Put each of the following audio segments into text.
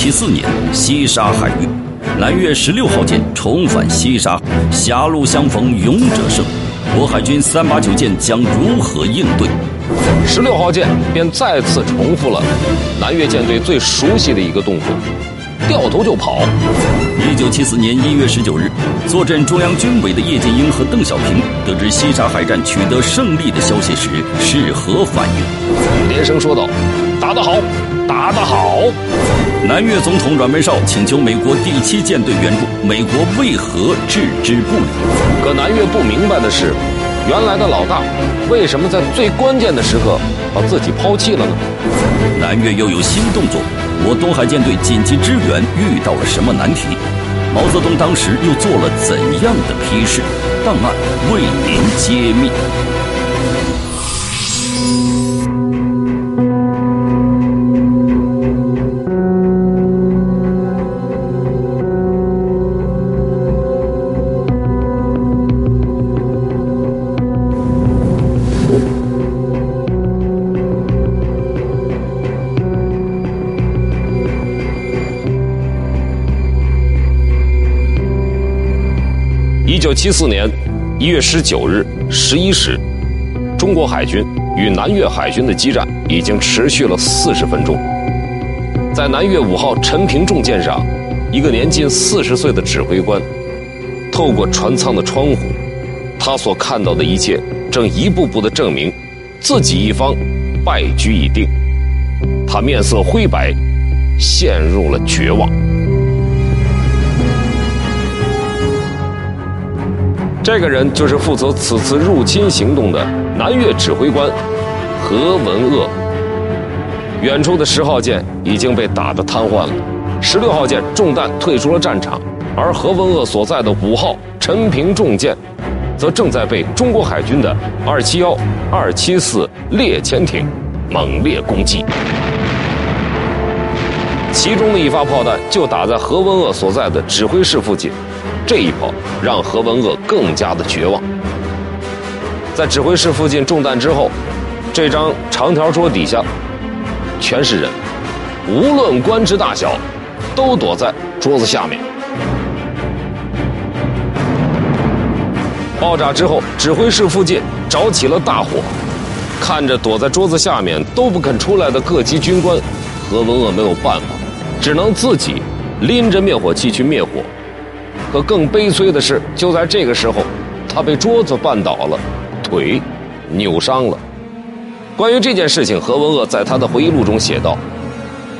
七四年，西沙海域，南越十六号舰重返西沙，狭路相逢勇者胜。我海军三八九舰将如何应对？十六号舰便再次重复了南越舰队最熟悉的一个动作。掉头就跑。一九七四年一月十九日，坐镇中央军委的叶剑英和邓小平得知西沙海战取得胜利的消息时，是何反应？连声说道：“打得好，打得好！”南越总统阮文绍请求美国第七舰队援助，美国为何置之不理？可南越不明白的是，原来的老大为什么在最关键的时刻把自己抛弃了呢？南越又有新动作。我东海舰队紧急支援遇到了什么难题？毛泽东当时又做了怎样的批示？档案为您揭秘。九七四年一月十九日十一时，中国海军与南越海军的激战已经持续了四十分钟。在南越五号陈平重舰上，一个年近四十岁的指挥官，透过船舱的窗户，他所看到的一切正一步步的证明，自己一方败局已定。他面色灰白，陷入了绝望。这个人就是负责此次入侵行动的南越指挥官何文鄂。远处的十号舰已经被打得瘫痪了，十六号舰中弹退出了战场，而何文鄂所在的五号陈平重舰，则正在被中国海军的二七幺、二七四猎潜艇猛烈攻击。其中的一发炮弹就打在何文鄂所在的指挥室附近。这一炮让何文鄂更加的绝望。在指挥室附近中弹之后，这张长条桌底下全是人，无论官职大小，都躲在桌子下面。爆炸之后，指挥室附近着起了大火。看着躲在桌子下面都不肯出来的各级军官，何文鄂没有办法，只能自己拎着灭火器去灭火。可更悲催的是，就在这个时候，他被桌子绊倒了，腿扭伤了。关于这件事情，何文鄂在他的回忆录中写道：“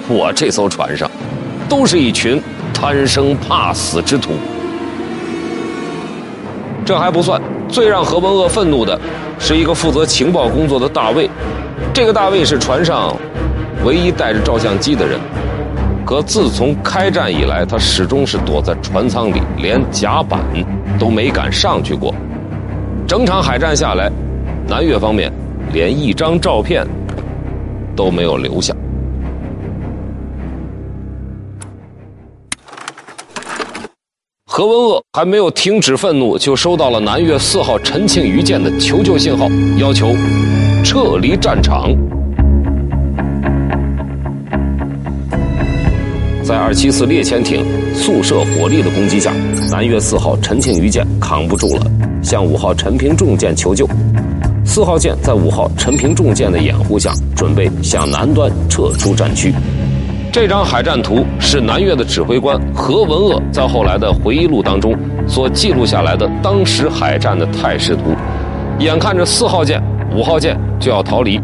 我这艘船上，都是一群贪生怕死之徒。”这还不算，最让何文鄂愤怒的，是一个负责情报工作的大卫。这个大卫是船上唯一带着照相机的人。可自从开战以来，他始终是躲在船舱里，连甲板都没敢上去过。整场海战下来，南越方面连一张照片都没有留下。何文鄂还没有停止愤怒，就收到了南越四号陈庆余舰的求救信号，要求撤离战场。在二七四猎潜艇速射火力的攻击下，南越四号陈庆余舰扛不住了，向五号陈平重舰求救。四号舰在五号陈平重舰的掩护下，准备向南端撤出战区。这张海战图是南越的指挥官何文鄂在后来的回忆录当中所记录下来的当时海战的态势图。眼看着四号舰、五号舰就要逃离。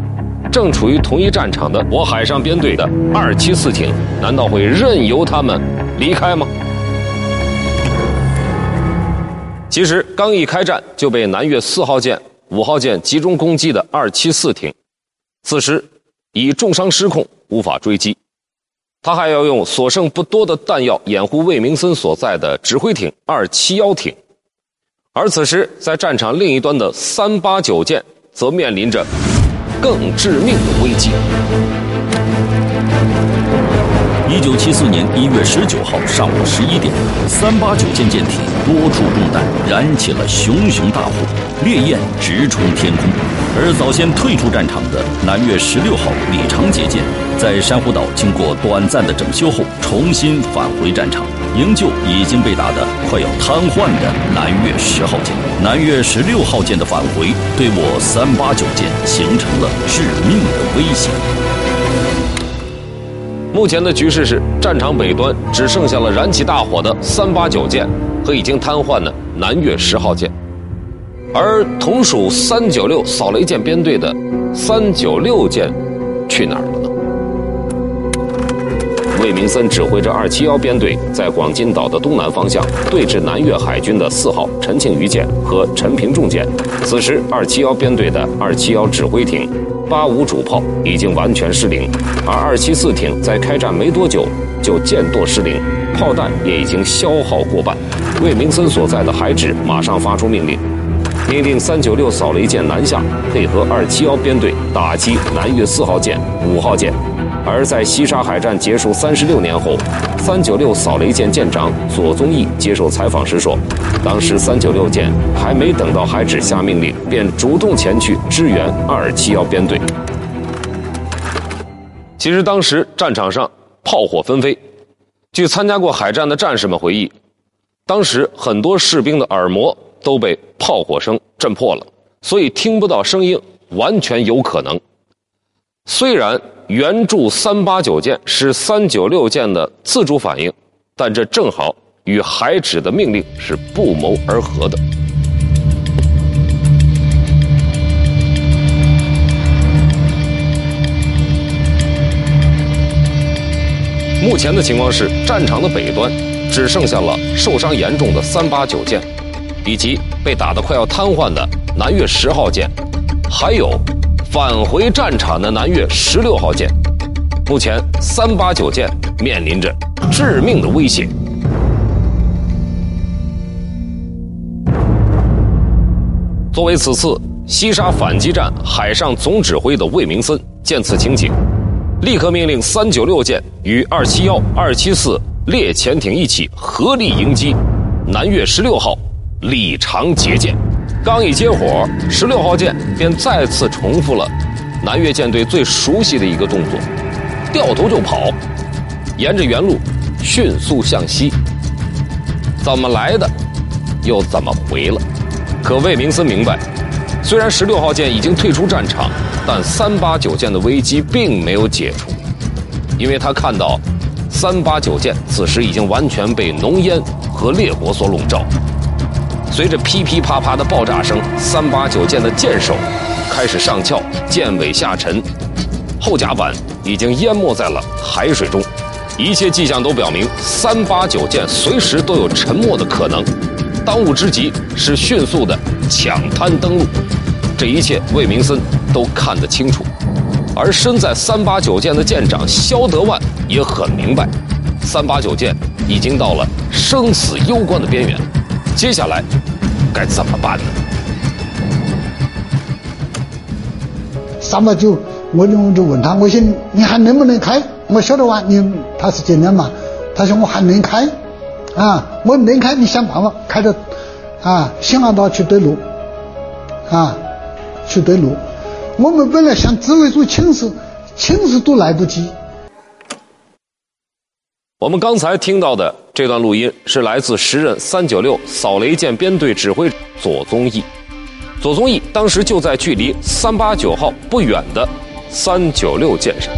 正处于同一战场的我海上编队的二七四艇，难道会任由他们离开吗？其实刚一开战就被南越四号舰、五号舰集中攻击的二七四艇，此时已重伤失控，无法追击。他还要用所剩不多的弹药掩护魏明森所在的指挥艇二七幺艇，而此时在战场另一端的三八九舰则面临着。更致命的危机。一九七四年一月十九号上午十一点，三八九舰舰体多处中弹，燃起了熊熊大火，烈焰直冲天空。而早先退出战场的南越十六号李长捷舰，在珊瑚岛经过短暂的整修后，重新返回战场，营救已经被打得快要瘫痪的南越十号舰。南越十六号舰的返回，对我三八九舰形成了致命的威胁。目前的局势是，战场北端只剩下了燃起大火的三八九舰和已经瘫痪的南越十号舰，而同属三九六扫雷舰编队的三九六舰去哪儿了？魏明森指挥着二七幺编队在广金岛的东南方向对峙南越海军的四号陈庆余舰和陈平重舰。此时，二七幺编队的二七幺指挥艇。八五主炮已经完全失灵，而二七四艇在开战没多久就舰舵失灵，炮弹也已经消耗过半。魏明森所在的海指马上发出命令，命令三九六扫雷舰南下，配合二七幺编队打击南越四号舰、五号舰。而在西沙海战结束三十六年后，三九六扫雷舰舰长左宗义接受采访时说，当时三九六舰还没等到海指下命令，便主动前去支援二七幺编队。其实当时战场上炮火纷飞，据参加过海战的战士们回忆，当时很多士兵的耳膜都被炮火声震破了，所以听不到声音完全有可能。虽然。援助三八九舰是三九六舰的自主反应，但这正好与海指的命令是不谋而合的。目前的情况是，战场的北端只剩下了受伤严重的三八九舰，以及被打得快要瘫痪的南越十号舰，还有。返回战场的南越十六号舰，目前三八九舰面临着致命的威胁。作为此次西沙反击战海上总指挥的魏明森，见此情景，立刻命令三九六舰与二七幺、二七四列潜艇一起合力迎击南越十六号李长捷舰。刚一接火，十六号舰便再次重复了南越舰队最熟悉的一个动作，掉头就跑，沿着原路迅速向西。怎么来的，又怎么回了？可魏明森明白，虽然十六号舰已经退出战场，但三八九舰的危机并没有解除，因为他看到三八九舰此时已经完全被浓烟和烈火所笼罩。随着噼噼啪啪的爆炸声，三八九舰的舰首开始上翘，舰尾下沉，后甲板已经淹没在了海水中。一切迹象都表明，三八九舰随时都有沉没的可能。当务之急是迅速的抢滩登陆。这一切魏明森都看得清楚，而身在三八九舰的舰长肖德万也很明白，三八九舰已经到了生死攸关的边缘。接下来该怎么办呢？三八九，我就就问他，我说你还能不能开？我晓得哇，你他是舰长嘛，他说我还能开，啊，我能开，你想办法开到啊新安道去对路，啊，去对路。我们本来想指挥组请示，请示都来不及。我们刚才听到的这段录音是来自时任三九六扫雷舰编队指挥左宗义。左宗义当时就在距离三八九号不远的三九六舰上。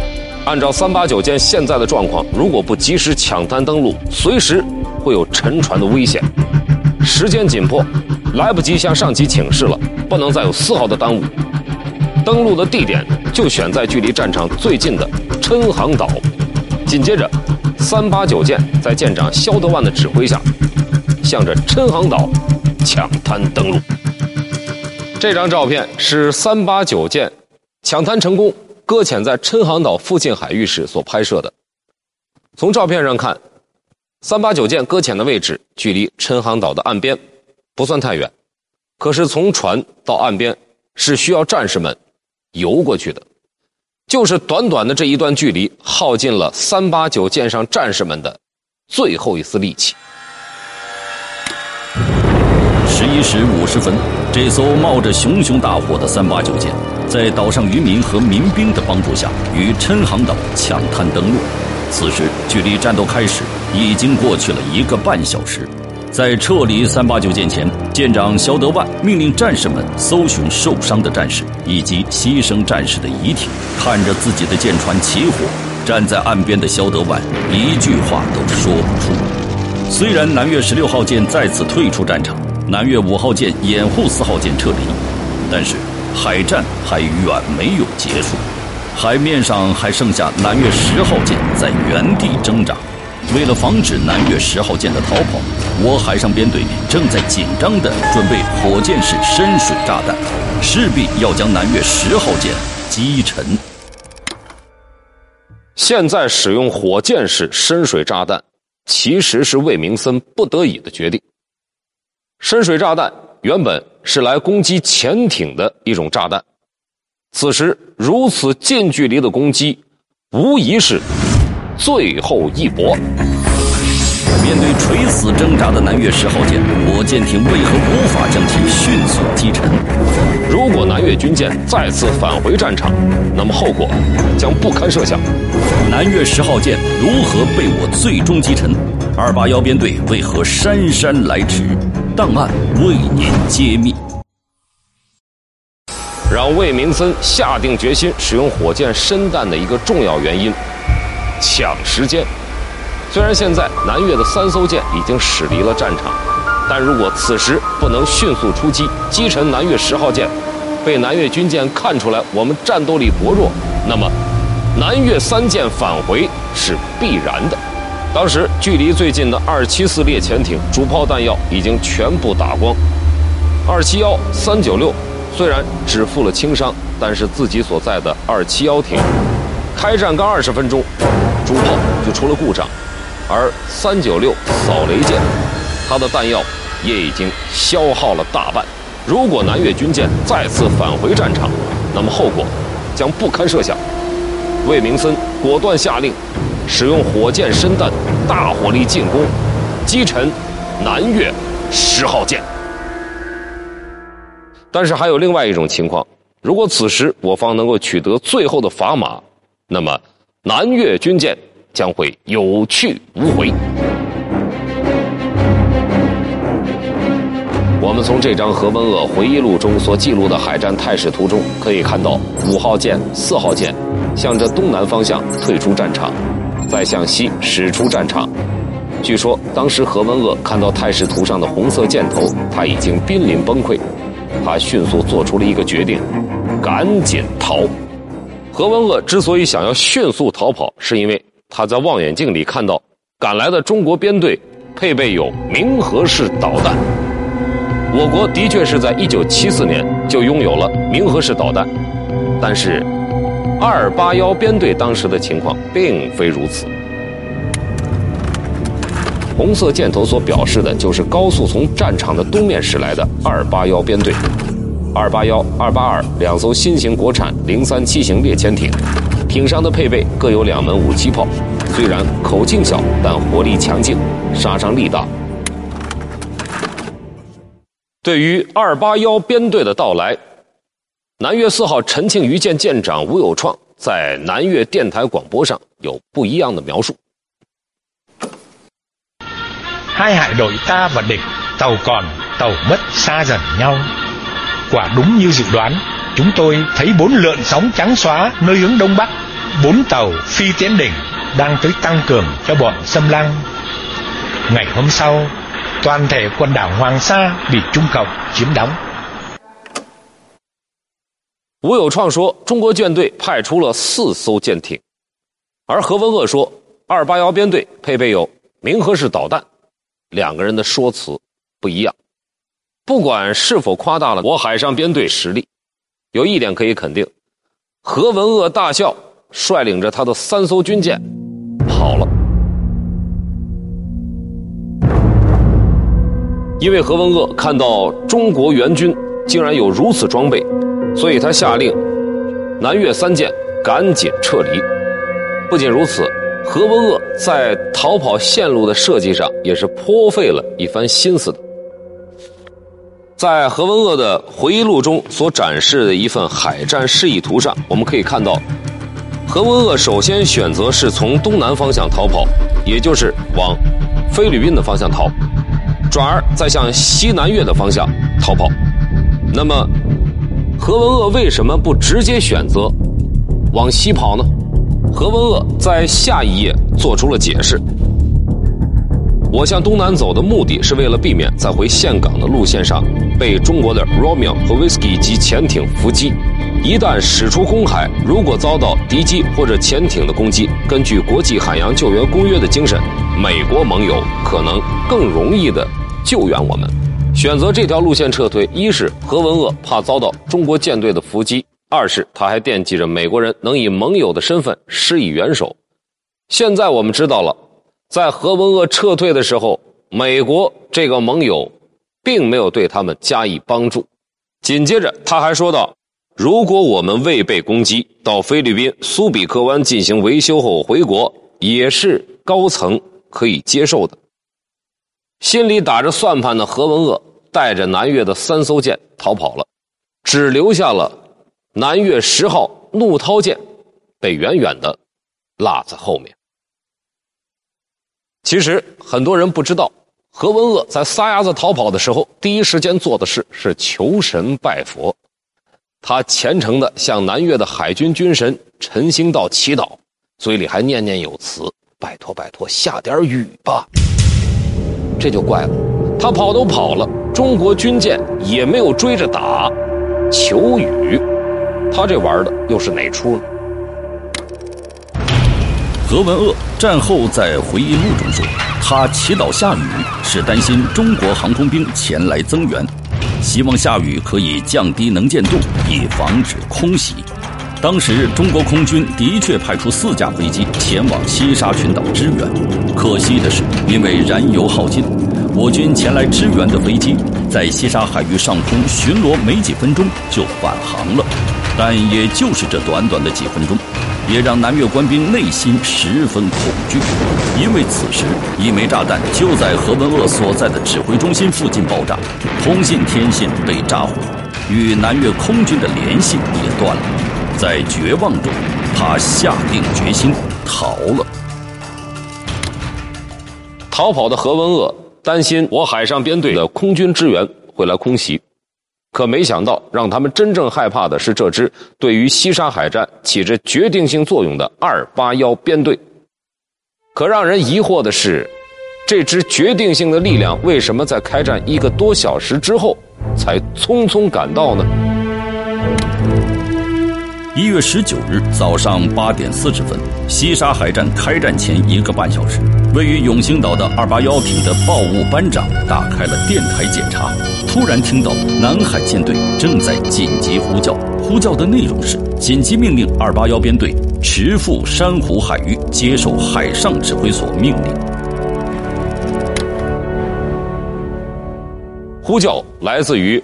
按照三八九舰现在的状况，如果不及时抢滩登陆，随时会有沉船的危险。时间紧迫，来不及向上级请示了，不能再有丝毫的耽误。登陆的地点就选在距离战场最近的琛航岛。紧接着。三八九舰在舰长肖德万的指挥下，向着琛航岛抢滩登陆。这张照片是三八九舰抢滩成功、搁浅在琛航岛附近海域时所拍摄的。从照片上看，三八九舰搁浅的位置距离琛航岛的岸边不算太远，可是从船到岸边是需要战士们游过去的。就是短短的这一段距离，耗尽了三八九舰上战士们的最后一丝力气。十一时五十分，这艘冒着熊熊大火的三八九舰，在岛上渔民和民兵的帮助下，与琛航岛抢滩登陆。此时距离战斗开始已经过去了一个半小时。在撤离三八九舰前，舰长肖德万命令战士们搜寻受伤的战士以及牺牲战士的遗体。看着自己的舰船起火，站在岸边的肖德万一句话都说不出。虽然南越十六号舰再次退出战场，南越五号舰掩护四号舰撤离，但是海战还远没有结束，海面上还剩下南越十号舰在原地挣扎。为了防止南越十号舰的逃跑，我海上编队正在紧张地准备火箭式深水炸弹，势必要将南越十号舰击沉。现在使用火箭式深水炸弹，其实是魏明森不得已的决定。深水炸弹原本是来攻击潜艇的一种炸弹，此时如此近距离的攻击，无疑是。最后一搏。面对垂死挣扎的南越十号舰，我舰艇为何无法将其迅速击沉？如果南越军舰再次返回战场，那么后果将不堪设想。南越十号舰如何被我最终击沉？二八幺编队为何姗姗来迟？档案为您揭秘。让魏明森下定决心使用火箭深弹的一个重要原因。抢时间。虽然现在南越的三艘舰已经驶离了战场，但如果此时不能迅速出击击沉南越十号舰，被南越军舰看出来我们战斗力薄弱，那么南越三舰返回是必然的。当时距离最近的二七四猎潜艇主炮弹药已经全部打光，二七幺、三九六虽然只负了轻伤，但是自己所在的二七幺艇开战刚二十分钟。主炮就出了故障，而三九六扫雷舰，它的弹药也已经消耗了大半。如果南越军舰再次返回战场，那么后果将不堪设想。魏明森果断下令，使用火箭深弹，大火力进攻，击沉南越十号舰。但是还有另外一种情况，如果此时我方能够取得最后的砝码，那么。南越军舰将会有去无回。我们从这张何文鄂回忆录中所记录的海战态势图中可以看到，五号舰、四号舰向着东南方向退出战场，再向西驶出战场。据说当时何文鄂看到态势图上的红色箭头，他已经濒临崩溃，他迅速做出了一个决定：赶紧逃。何文鄂之所以想要迅速逃跑，是因为他在望远镜里看到赶来的中国编队配备有明和式导弹。我国的确是在1974年就拥有了明和式导弹，但是281编队当时的情况并非如此。红色箭头所表示的就是高速从战场的东面驶来的281编队。二八幺、二八二两艘新型国产零三七型猎潜艇，艇上的配备各有两门武器炮，虽然口径小，但火力强劲，杀伤力大。对于二八幺编队的到来，南越四号陈庆余舰舰长吴有创在南越电台广播上有不一样的描述。Hai hải đội ta và địch, tàu còn, tàu mất xa dần nhau. Quả đúng như dự đoán, chúng tôi thấy bốn lượn sóng trắng xóa nơi hướng đông bắc, bốn tàu phi tiến đỉnh đang tới tăng cường cho bọn xâm lăng. Ngày hôm sau, toàn thể quần đảo Hoàng Sa bị Trung Cộng chiếm đóng. 吴有创说，中国舰队派出了四艘舰艇，而何文鄂说，二八幺编队配备有明和式导弹，两个人的说辞不一样。 不管是否夸大了我海上编队实力，有一点可以肯定：何文鄂大校率领着他的三艘军舰跑了。因为何文鄂看到中国援军竟然有如此装备，所以他下令南越三舰赶紧撤离。不仅如此，何文鄂在逃跑线路的设计上也是颇费了一番心思的。在何文鄂的回忆录中所展示的一份海战示意图上，我们可以看到，何文鄂首先选择是从东南方向逃跑，也就是往菲律宾的方向逃，转而再向西南越的方向逃跑。那么，何文鄂为什么不直接选择往西跑呢？何文鄂在下一页做出了解释。我向东南走的目的是为了避免在回岘港的路线上被中国的 Romeo 和 Whisky 级潜艇伏击。一旦驶出公海，如果遭到敌机或者潜艇的攻击，根据国际海洋救援公约的精神，美国盟友可能更容易的救援我们。选择这条路线撤退，一是何文鄂怕遭到中国舰队的伏击，二是他还惦记着美国人能以盟友的身份施以援手。现在我们知道了。在何文鄂撤退的时候，美国这个盟友并没有对他们加以帮助。紧接着，他还说道：“如果我们未被攻击，到菲律宾苏比克湾进行维修后回国，也是高层可以接受的。”心里打着算盘的何文鄂带着南越的三艘舰逃跑了，只留下了南越十号怒涛舰被远远的落在后面。其实很多人不知道，何文鄂在撒丫子逃跑的时候，第一时间做的事是求神拜佛。他虔诚地向南越的海军军神陈兴道祈祷，嘴里还念念有词：“拜托拜托，下点雨吧。”这就怪了，他跑都跑了，中国军舰也没有追着打，求雨，他这玩的又是哪出呢？何文鄂战后在回忆录中说：“他祈祷下雨，是担心中国航空兵前来增援，希望下雨可以降低能见度，以防止空袭。”当时中国空军的确派出四架飞机前往西沙群岛支援，可惜的是，因为燃油耗尽，我军前来支援的飞机在西沙海域上空巡逻没几分钟就返航了。但也就是这短短的几分钟。也让南越官兵内心十分恐惧，因为此时一枚炸弹就在何文鄂所在的指挥中心附近爆炸，通信天线被炸毁，与南越空军的联系也断了。在绝望中，他下定决心逃了。逃跑的何文鄂担心我海上编队的空军支援会来空袭。可没想到，让他们真正害怕的是这支对于西沙海战起着决定性作用的二八幺编队。可让人疑惑的是，这支决定性的力量为什么在开战一个多小时之后才匆匆赶到呢？一月十九日早上八点四十分，西沙海战开战前一个半小时，位于永兴岛的二八幺艇的报务班长打开了电台检查，突然听到南海舰队正在紧急呼叫，呼叫的内容是紧急命令二八幺编队驰赴珊瑚海域，接受海上指挥所命令。呼叫来自于。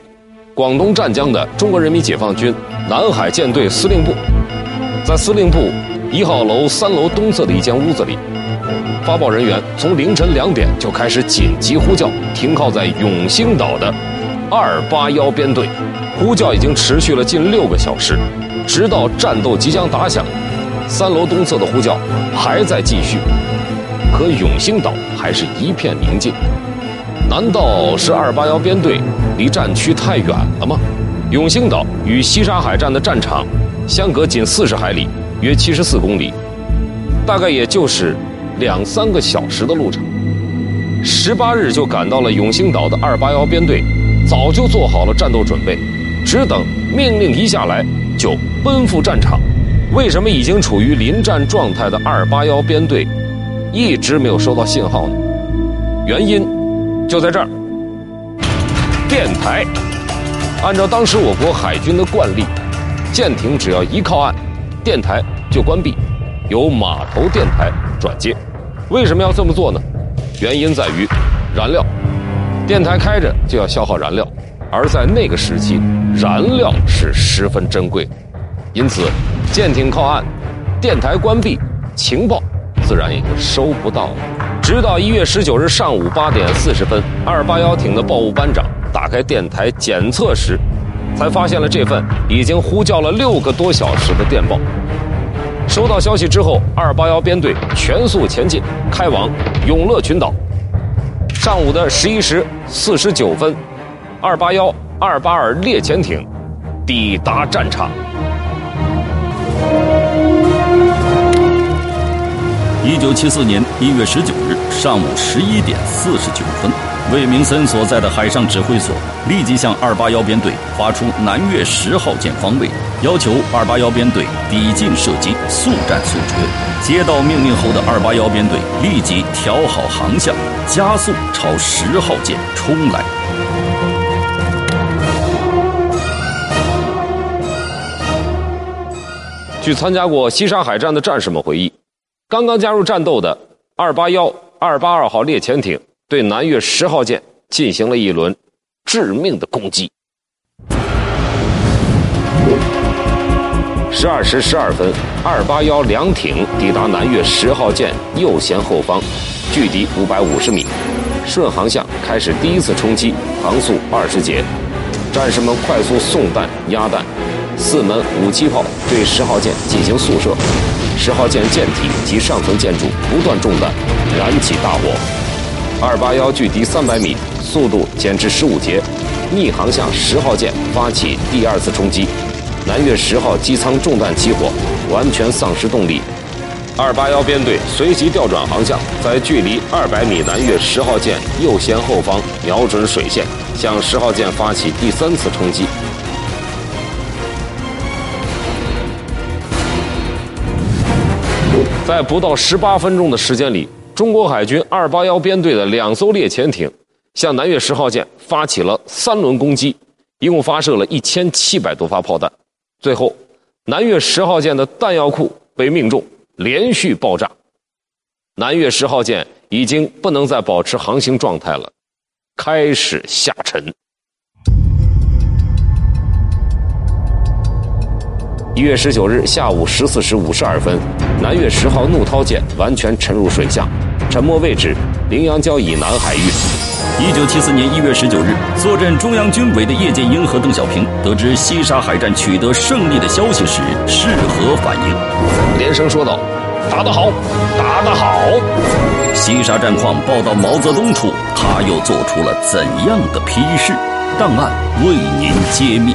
广东湛江的中国人民解放军南海舰队司令部，在司令部一号楼三楼东侧的一间屋子里，发报人员从凌晨两点就开始紧急呼叫停靠在永兴岛的二八幺编队，呼叫已经持续了近六个小时，直到战斗即将打响，三楼东侧的呼叫还在继续，可永兴岛还是一片宁静。难道是二八幺编队离战区太远了吗？永兴岛与西沙海战的战场相隔仅四十海里，约七十四公里，大概也就是两三个小时的路程。十八日就赶到了永兴岛的二八幺编队，早就做好了战斗准备，只等命令一下来就奔赴战场。为什么已经处于临战状态的二八幺编队一直没有收到信号呢？原因。就在这儿，电台。按照当时我国海军的惯例，舰艇只要一靠岸，电台就关闭，由码头电台转接。为什么要这么做呢？原因在于燃料，电台开着就要消耗燃料，而在那个时期，燃料是十分珍贵，因此舰艇靠岸，电台关闭，情报自然也就收不到了。直到一月十九日上午八点四十分，二八幺艇的报务班长打开电台检测时，才发现了这份已经呼叫了六个多小时的电报。收到消息之后，二八幺编队全速前进，开往永乐群岛。上午的十一时四十九分，二八幺、二八二猎潜艇抵达战场。一九七四年一月十九日上午十一点四十九分，魏明森所在的海上指挥所立即向二八幺编队发出南越十号舰方位，要求二八幺编队抵近射击，速战速决。接到命令后的二八幺编队立即调好航向，加速朝十号舰冲来。据参加过西沙海战的战士们回忆。刚刚加入战斗的二八幺、二八二号猎潜艇对南越十号舰进行了一轮致命的攻击。十二时十二分，二八幺两艇抵达南越十号舰右舷后方，距敌五百五十米，顺航向开始第一次冲击，航速二十节。战士们快速送弹压弹，四门五七炮对十号舰进行速射。十号舰舰体及上层建筑不断中弹，燃起大火。二八幺距敌三百米，速度减至十五节，逆航向十号舰发起第二次冲击。南越十号机舱中弹起火，完全丧失动力。二八幺编队随即调转航向，在距离二百米南越十号舰右舷后方瞄准水线，向十号舰发起第三次冲击。在不到十八分钟的时间里，中国海军二八幺编队的两艘猎潜艇向南越十号舰发起了三轮攻击，一共发射了一千七百多发炮弹。最后，南越十号舰的弹药库被命中，连续爆炸。南越十号舰已经不能再保持航行状态了，开始下沉。一月十九日下午十四时五十二分，南越十号怒涛舰完全沉入水下，沉没位置羚羊礁以南海域。一九七四年一月十九日，坐镇中央军委的叶剑英和邓小平得知西沙海战取得胜利的消息时，是何反应？连声说道：“打得好，打得好！”西沙战况报到毛泽东处，他又做出了怎样的批示？档案为您揭秘。